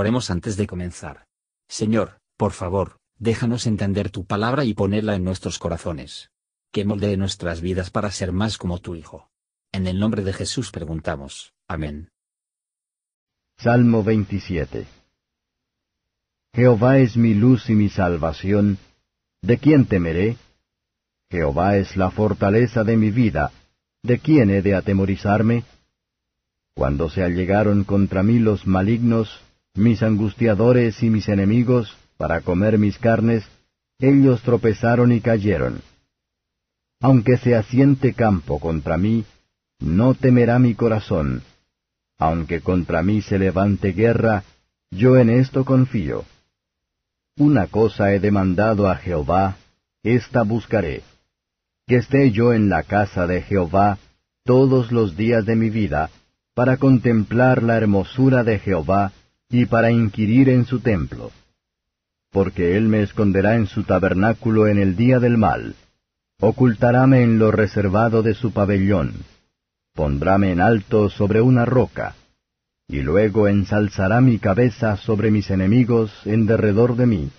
Oremos antes de comenzar. Señor, por favor, déjanos entender tu palabra y ponerla en nuestros corazones. Que moldee nuestras vidas para ser más como tu Hijo. En el nombre de Jesús preguntamos. Amén. Salmo 27 Jehová es mi luz y mi salvación. ¿De quién temeré? Jehová es la fortaleza de mi vida. ¿De quién he de atemorizarme? Cuando se allegaron contra mí los malignos, mis angustiadores y mis enemigos, para comer mis carnes, ellos tropezaron y cayeron. Aunque se asiente campo contra mí, no temerá mi corazón. Aunque contra mí se levante guerra, yo en esto confío. Una cosa he demandado a Jehová, esta buscaré. Que esté yo en la casa de Jehová todos los días de mi vida, para contemplar la hermosura de Jehová y para inquirir en su templo. Porque él me esconderá en su tabernáculo en el día del mal, ocultaráme en lo reservado de su pabellón, pondráme en alto sobre una roca, y luego ensalzará mi cabeza sobre mis enemigos en derredor de mí.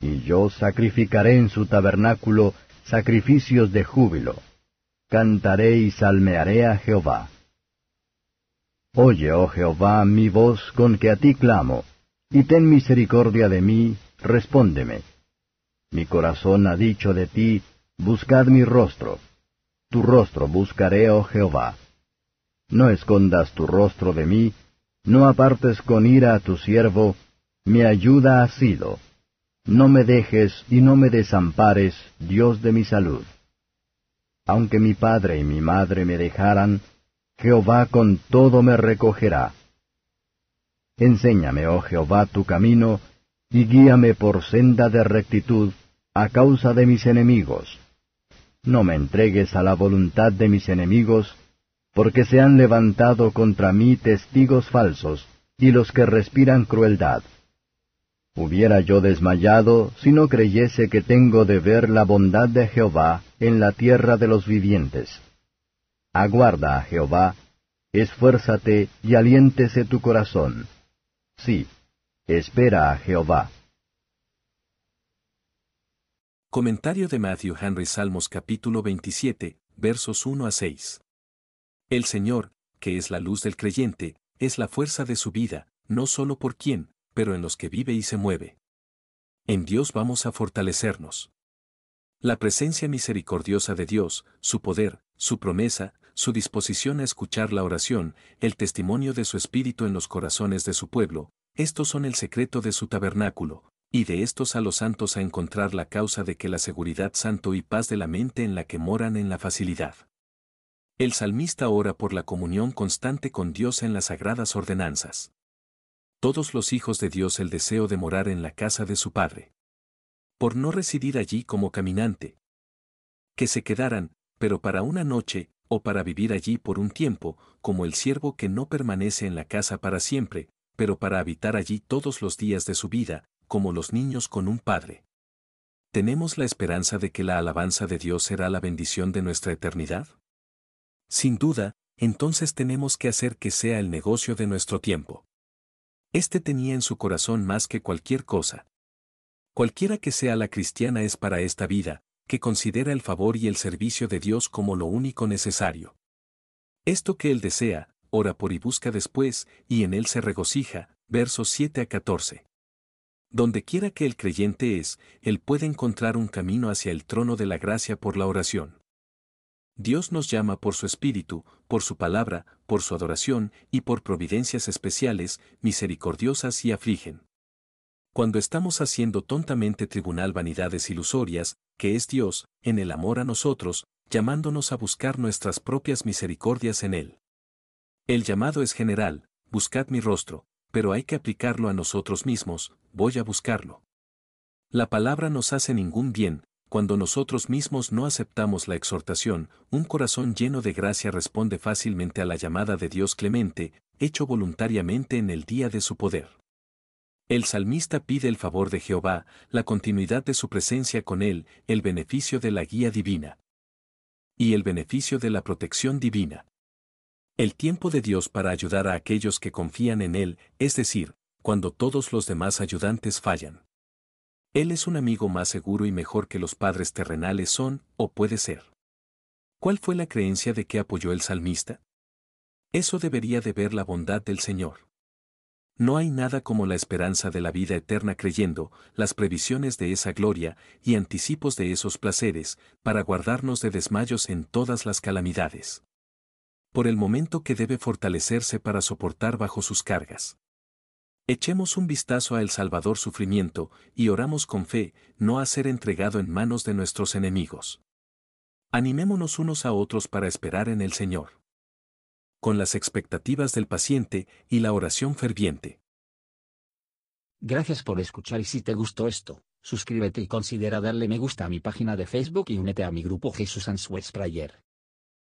Y yo sacrificaré en su tabernáculo sacrificios de júbilo. Cantaré y salmearé a Jehová. Oye, oh Jehová, mi voz con que a ti clamo, y ten misericordia de mí, respóndeme. Mi corazón ha dicho de ti, buscad mi rostro. Tu rostro buscaré, oh Jehová. No escondas tu rostro de mí, no apartes con ira a tu siervo, mi ayuda ha sido. No me dejes y no me desampares, Dios de mi salud. Aunque mi padre y mi madre me dejaran, Jehová con todo me recogerá. Enséñame, oh Jehová, tu camino, y guíame por senda de rectitud, a causa de mis enemigos. No me entregues a la voluntad de mis enemigos, porque se han levantado contra mí testigos falsos, y los que respiran crueldad. Hubiera yo desmayado si no creyese que tengo de ver la bondad de Jehová en la tierra de los vivientes. Aguarda a Jehová, esfuérzate y aliéntese tu corazón. Sí, espera a Jehová. Comentario de Matthew Henry Salmos capítulo 27, versos 1 a 6. El Señor, que es la luz del creyente, es la fuerza de su vida, no solo por quien, pero en los que vive y se mueve. En Dios vamos a fortalecernos. La presencia misericordiosa de Dios, su poder, su promesa, su disposición a escuchar la oración, el testimonio de su espíritu en los corazones de su pueblo, estos son el secreto de su tabernáculo, y de estos a los santos a encontrar la causa de que la seguridad santo y paz de la mente en la que moran en la facilidad. El salmista ora por la comunión constante con Dios en las sagradas ordenanzas. Todos los hijos de Dios el deseo de morar en la casa de su Padre. Por no residir allí como caminante. Que se quedaran, pero para una noche, o para vivir allí por un tiempo, como el siervo que no permanece en la casa para siempre, pero para habitar allí todos los días de su vida, como los niños con un padre. ¿Tenemos la esperanza de que la alabanza de Dios será la bendición de nuestra eternidad? Sin duda, entonces tenemos que hacer que sea el negocio de nuestro tiempo. Este tenía en su corazón más que cualquier cosa. Cualquiera que sea la cristiana es para esta vida, que considera el favor y el servicio de Dios como lo único necesario. Esto que él desea, ora por y busca después, y en él se regocija, versos 7 a 14. Donde quiera que el creyente es, él puede encontrar un camino hacia el trono de la gracia por la oración. Dios nos llama por su espíritu, por su palabra, por su adoración y por providencias especiales, misericordiosas y afligen cuando estamos haciendo tontamente tribunal vanidades ilusorias, que es Dios, en el amor a nosotros, llamándonos a buscar nuestras propias misericordias en Él. El llamado es general, buscad mi rostro, pero hay que aplicarlo a nosotros mismos, voy a buscarlo. La palabra nos hace ningún bien, cuando nosotros mismos no aceptamos la exhortación, un corazón lleno de gracia responde fácilmente a la llamada de Dios clemente, hecho voluntariamente en el día de su poder. El salmista pide el favor de Jehová, la continuidad de su presencia con él, el beneficio de la guía divina. Y el beneficio de la protección divina. El tiempo de Dios para ayudar a aquellos que confían en Él, es decir, cuando todos los demás ayudantes fallan. Él es un amigo más seguro y mejor que los padres terrenales son, o puede ser. ¿Cuál fue la creencia de que apoyó el salmista? Eso debería de ver la bondad del Señor. No hay nada como la esperanza de la vida eterna creyendo, las previsiones de esa gloria y anticipos de esos placeres, para guardarnos de desmayos en todas las calamidades. Por el momento que debe fortalecerse para soportar bajo sus cargas. Echemos un vistazo a el Salvador sufrimiento y oramos con fe, no a ser entregado en manos de nuestros enemigos. Animémonos unos a otros para esperar en el Señor con las expectativas del paciente y la oración ferviente. Gracias por escuchar y si te gustó esto, suscríbete y considera darle me gusta a mi página de Facebook y únete a mi grupo Jesús Answers Prayer.